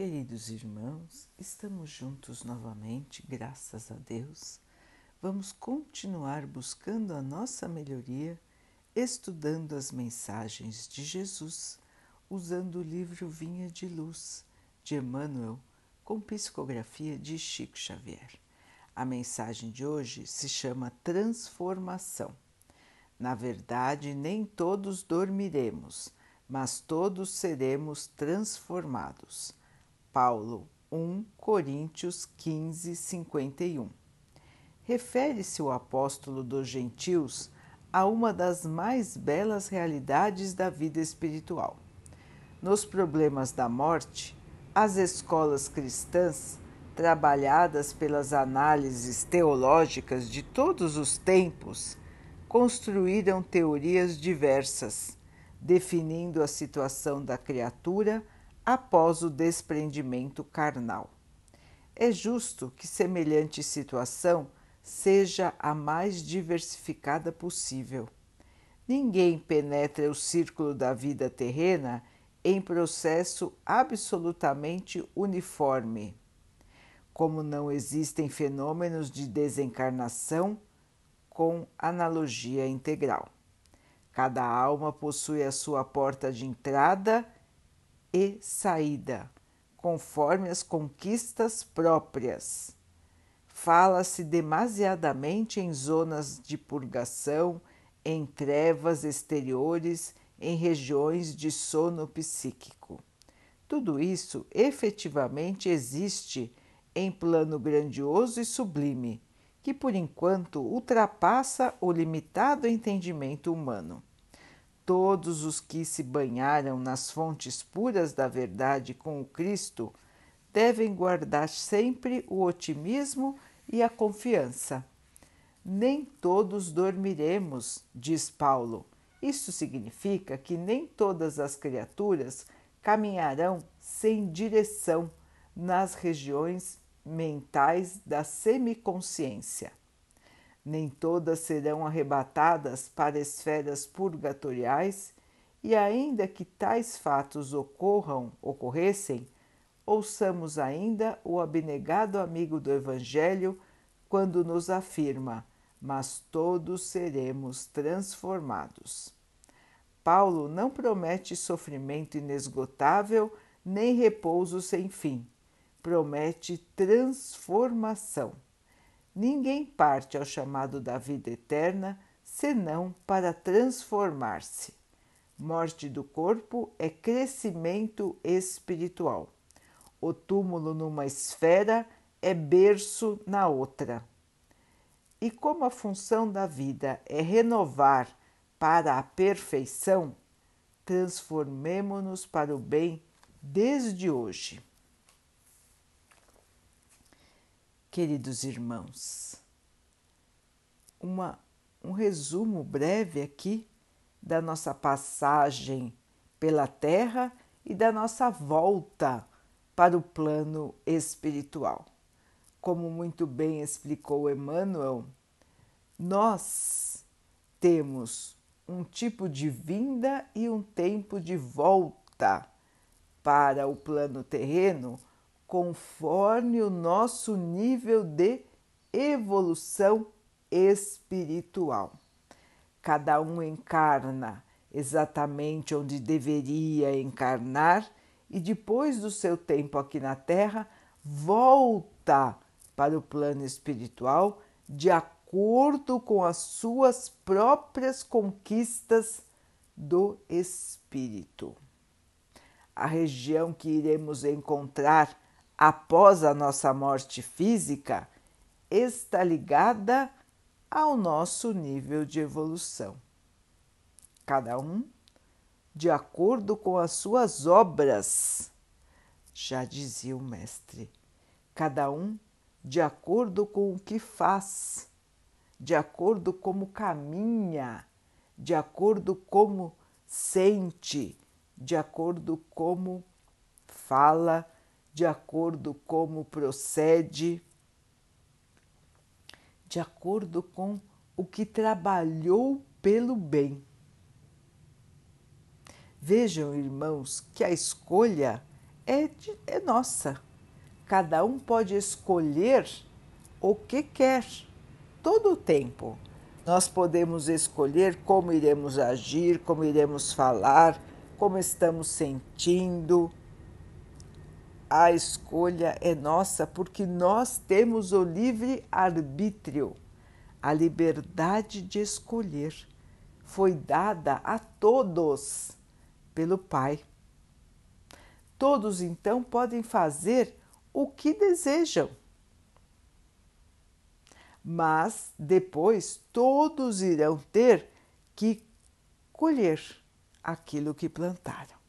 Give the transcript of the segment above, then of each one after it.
Queridos irmãos, estamos juntos novamente, graças a Deus. Vamos continuar buscando a nossa melhoria, estudando as mensagens de Jesus, usando o livro Vinha de Luz, de Emmanuel, com psicografia de Chico Xavier. A mensagem de hoje se chama Transformação. Na verdade, nem todos dormiremos, mas todos seremos transformados Paulo 1 Coríntios 15, 51. Refere-se o apóstolo dos gentios a uma das mais belas realidades da vida espiritual. Nos problemas da morte, as escolas cristãs, trabalhadas pelas análises teológicas de todos os tempos, construíram teorias diversas, definindo a situação da criatura após o desprendimento carnal. É justo que semelhante situação seja a mais diversificada possível. Ninguém penetra o círculo da vida terrena em processo absolutamente uniforme. Como não existem fenômenos de desencarnação com analogia integral. Cada alma possui a sua porta de entrada e saída, conforme as conquistas próprias. Fala-se demasiadamente em zonas de purgação, em trevas exteriores, em regiões de sono psíquico. Tudo isso efetivamente existe em plano grandioso e sublime, que por enquanto ultrapassa o limitado entendimento humano. Todos os que se banharam nas fontes puras da verdade com o Cristo devem guardar sempre o otimismo e a confiança. Nem todos dormiremos, diz Paulo. Isso significa que nem todas as criaturas caminharão sem direção nas regiões mentais da semiconsciência nem todas serão arrebatadas para esferas purgatoriais, e ainda que tais fatos ocorram, ocorressem, ouçamos ainda o abnegado amigo do Evangelho quando nos afirma: Mas todos seremos transformados. Paulo não promete sofrimento inesgotável nem repouso sem fim, promete transformação. Ninguém parte ao chamado da vida eterna senão para transformar-se. Morte do corpo é crescimento espiritual. O túmulo numa esfera é berço na outra. E como a função da vida é renovar para a perfeição, transformemo-nos para o bem desde hoje. Queridos irmãos, uma, um resumo breve aqui da nossa passagem pela Terra e da nossa volta para o plano espiritual. Como muito bem explicou Emmanuel, nós temos um tipo de vinda e um tempo de volta para o plano terreno conforme o nosso nível de evolução espiritual. Cada um encarna exatamente onde deveria encarnar e depois do seu tempo aqui na Terra volta para o plano espiritual de acordo com as suas próprias conquistas do espírito. A região que iremos encontrar após a nossa morte física está ligada ao nosso nível de evolução. Cada um de acordo com as suas obras, já dizia o Mestre, cada um de acordo com o que faz, de acordo como caminha, de acordo como sente, de acordo como fala de acordo como procede, de acordo com o que trabalhou pelo bem. Vejam, irmãos, que a escolha é, de, é nossa. Cada um pode escolher o que quer, todo o tempo. Nós podemos escolher como iremos agir, como iremos falar, como estamos sentindo. A escolha é nossa porque nós temos o livre arbítrio, a liberdade de escolher. Foi dada a todos pelo Pai. Todos então podem fazer o que desejam. Mas depois todos irão ter que colher aquilo que plantaram.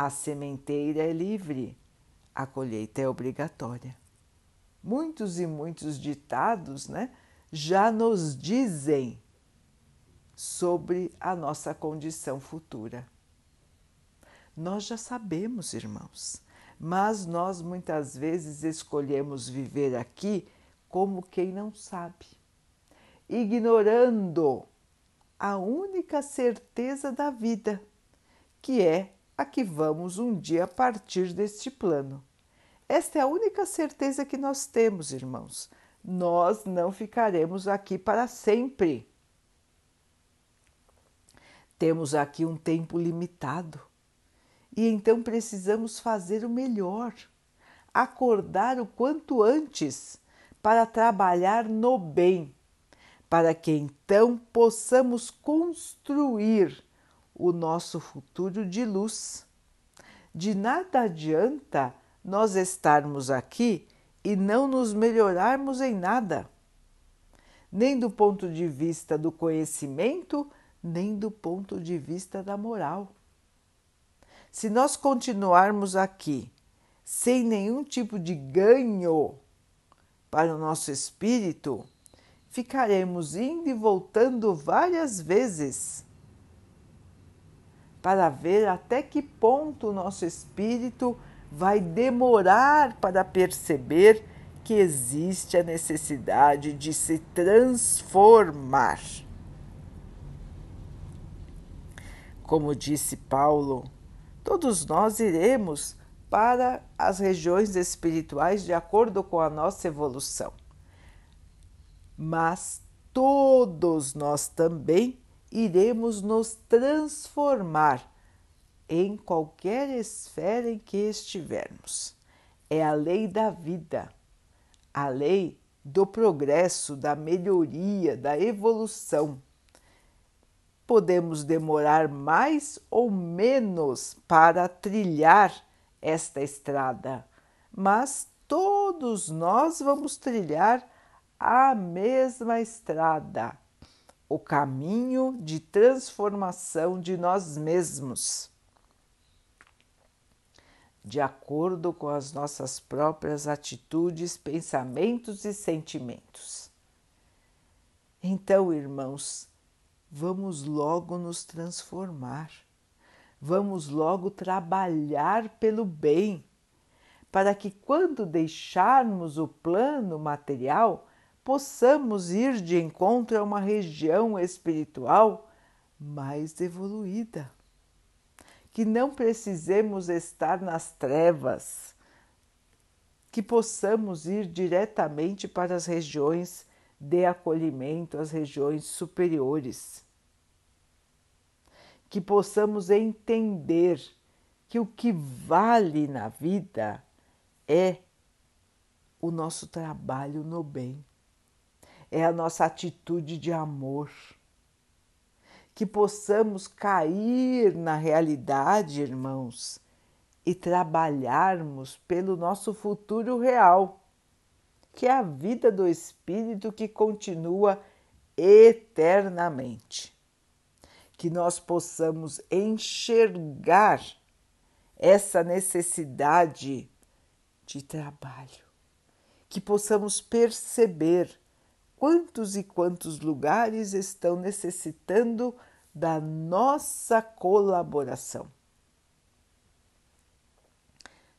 A sementeira é livre, a colheita é obrigatória. Muitos e muitos ditados né, já nos dizem sobre a nossa condição futura. Nós já sabemos, irmãos, mas nós muitas vezes escolhemos viver aqui como quem não sabe, ignorando a única certeza da vida, que é a que vamos um dia partir deste plano. Esta é a única certeza que nós temos, irmãos. Nós não ficaremos aqui para sempre. Temos aqui um tempo limitado e então precisamos fazer o melhor, acordar o quanto antes para trabalhar no bem para que então possamos construir o nosso futuro de luz. De nada adianta nós estarmos aqui e não nos melhorarmos em nada, nem do ponto de vista do conhecimento, nem do ponto de vista da moral. Se nós continuarmos aqui sem nenhum tipo de ganho para o nosso espírito, ficaremos indo e voltando várias vezes para ver até que ponto o nosso espírito vai demorar para perceber que existe a necessidade de se transformar. Como disse Paulo, todos nós iremos para as regiões espirituais de acordo com a nossa evolução mas todos nós também iremos nos transformar em qualquer esfera em que estivermos. É a lei da vida, a lei do progresso, da melhoria, da evolução. Podemos demorar mais ou menos para trilhar esta estrada, mas todos nós vamos trilhar a mesma estrada, o caminho de transformação de nós mesmos, de acordo com as nossas próprias atitudes, pensamentos e sentimentos. Então, irmãos, vamos logo nos transformar, vamos logo trabalhar pelo bem, para que quando deixarmos o plano material, possamos ir de encontro a uma região espiritual mais evoluída. Que não precisemos estar nas trevas, que possamos ir diretamente para as regiões de acolhimento, as regiões superiores. Que possamos entender que o que vale na vida é o nosso trabalho no bem é a nossa atitude de amor. Que possamos cair na realidade, irmãos, e trabalharmos pelo nosso futuro real, que é a vida do Espírito que continua eternamente. Que nós possamos enxergar essa necessidade de trabalho, que possamos perceber quantos e quantos lugares estão necessitando da nossa colaboração.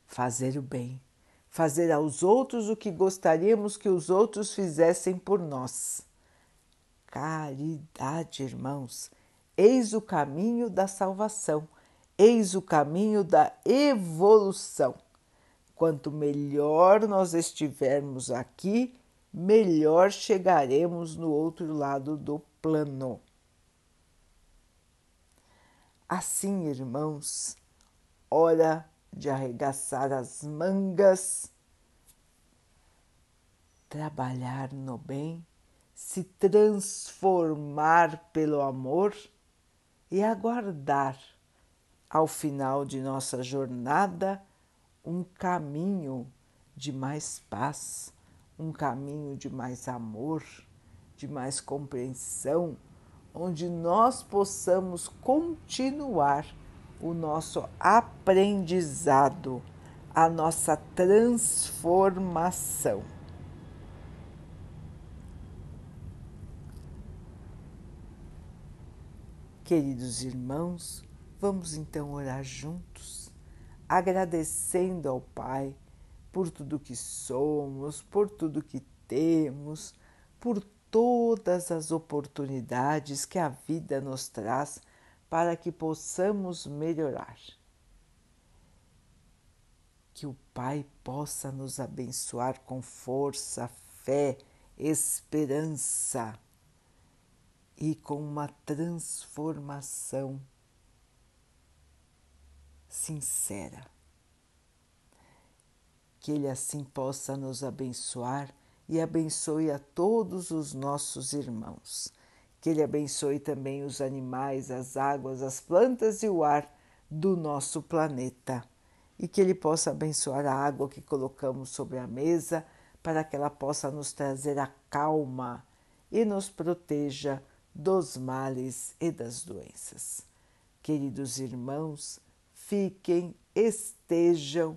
Fazer o bem, fazer aos outros o que gostaríamos que os outros fizessem por nós. Caridade, irmãos, eis o caminho da salvação, Eis o caminho da evolução. Quanto melhor nós estivermos aqui, melhor chegaremos no outro lado do plano. Assim, irmãos, hora de arregaçar as mangas, trabalhar no bem, se transformar pelo amor e aguardar ao final de nossa jornada um caminho de mais paz, um caminho de mais amor, de mais compreensão, onde nós possamos continuar o nosso aprendizado, a nossa transformação. Queridos irmãos, vamos então orar juntos, agradecendo ao Pai por tudo que somos, por tudo que temos, por todas as oportunidades que a vida nos traz para que possamos melhorar. Que o Pai possa nos abençoar com força, fé, esperança e com uma transformação sincera. Que Ele assim possa nos abençoar e abençoe a todos os nossos irmãos. Que Ele abençoe também os animais, as águas, as plantas e o ar do nosso planeta. E que Ele possa abençoar a água que colocamos sobre a mesa para que ela possa nos trazer a calma e nos proteja dos males e das doenças. Queridos irmãos, fiquem, estejam